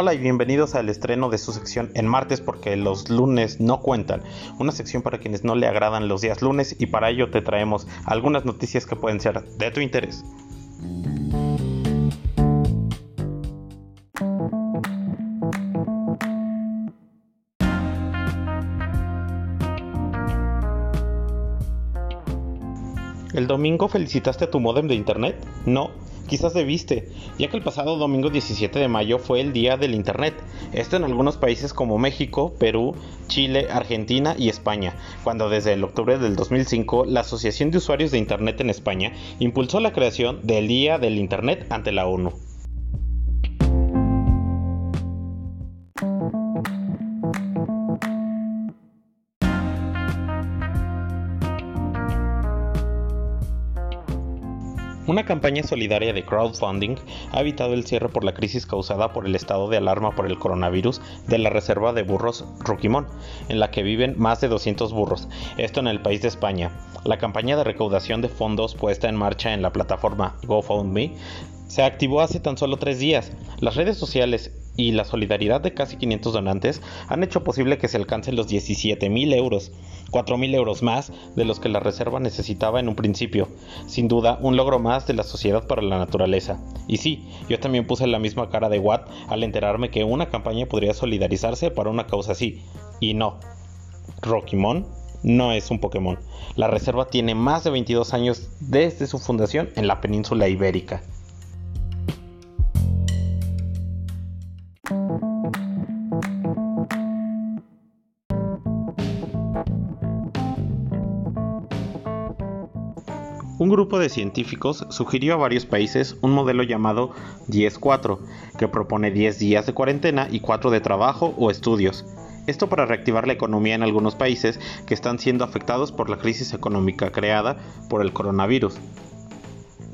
Hola y bienvenidos al estreno de su sección en martes porque los lunes no cuentan. Una sección para quienes no le agradan los días lunes y para ello te traemos algunas noticias que pueden ser de tu interés. ¿El domingo felicitaste a tu modem de internet? No, quizás debiste, ya que el pasado domingo 17 de mayo fue el día del internet. Esto en algunos países como México, Perú, Chile, Argentina y España, cuando desde el octubre del 2005 la Asociación de Usuarios de Internet en España impulsó la creación del Día del Internet ante la ONU. Una campaña solidaria de crowdfunding ha evitado el cierre por la crisis causada por el estado de alarma por el coronavirus de la reserva de burros Ruquimón, en la que viven más de 200 burros, esto en el país de España. La campaña de recaudación de fondos puesta en marcha en la plataforma GoFundMe se activó hace tan solo tres días. Las redes sociales y la solidaridad de casi 500 donantes han hecho posible que se alcancen los 17.000 euros, 4.000 euros más de los que la reserva necesitaba en un principio. Sin duda, un logro más de la Sociedad para la Naturaleza. Y sí, yo también puse la misma cara de Watt al enterarme que una campaña podría solidarizarse para una causa así. Y no, Rockymon no es un Pokémon. La reserva tiene más de 22 años desde su fundación en la península ibérica. Un grupo de científicos sugirió a varios países un modelo llamado 10-4, que propone 10 días de cuarentena y 4 de trabajo o estudios. Esto para reactivar la economía en algunos países que están siendo afectados por la crisis económica creada por el coronavirus.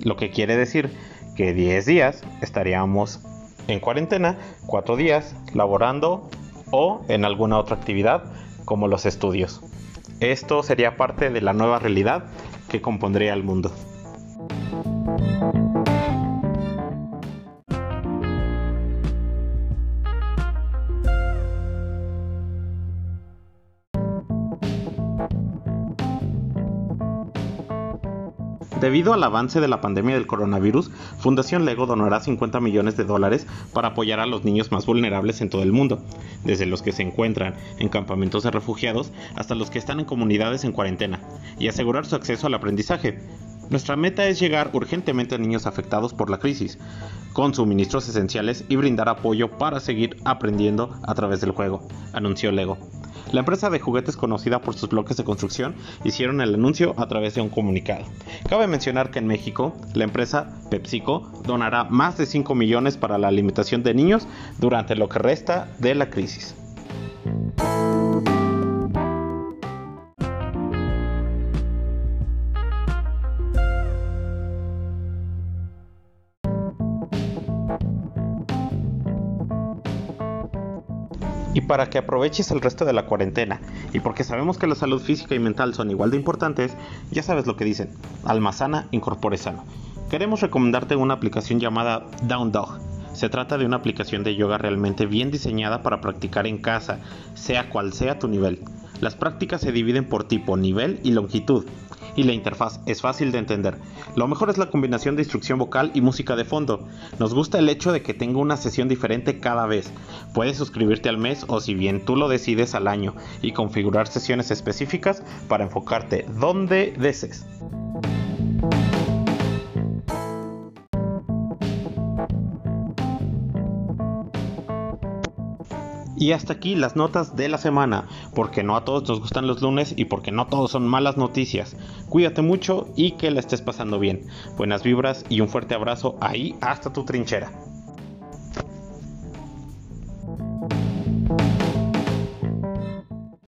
Lo que quiere decir que 10 días estaríamos en cuarentena, 4 días laborando o en alguna otra actividad como los estudios. Esto sería parte de la nueva realidad que al mundo. Debido al avance de la pandemia del coronavirus, Fundación Lego donará 50 millones de dólares para apoyar a los niños más vulnerables en todo el mundo, desde los que se encuentran en campamentos de refugiados hasta los que están en comunidades en cuarentena, y asegurar su acceso al aprendizaje. Nuestra meta es llegar urgentemente a niños afectados por la crisis, con suministros esenciales y brindar apoyo para seguir aprendiendo a través del juego, anunció Lego. La empresa de juguetes conocida por sus bloques de construcción hicieron el anuncio a través de un comunicado. Cabe mencionar que en México, la empresa PepsiCo donará más de 5 millones para la alimentación de niños durante lo que resta de la crisis. Y para que aproveches el resto de la cuarentena, y porque sabemos que la salud física y mental son igual de importantes, ya sabes lo que dicen, alma sana, incorpore sano. Queremos recomendarte una aplicación llamada Down Dog. Se trata de una aplicación de yoga realmente bien diseñada para practicar en casa, sea cual sea tu nivel. Las prácticas se dividen por tipo, nivel y longitud, y la interfaz es fácil de entender. Lo mejor es la combinación de instrucción vocal y música de fondo. Nos gusta el hecho de que tenga una sesión diferente cada vez. Puedes suscribirte al mes o si bien tú lo decides al año y configurar sesiones específicas para enfocarte donde desees. Y hasta aquí las notas de la semana, porque no a todos nos gustan los lunes y porque no todos son malas noticias. Cuídate mucho y que la estés pasando bien. Buenas vibras y un fuerte abrazo ahí hasta tu trinchera.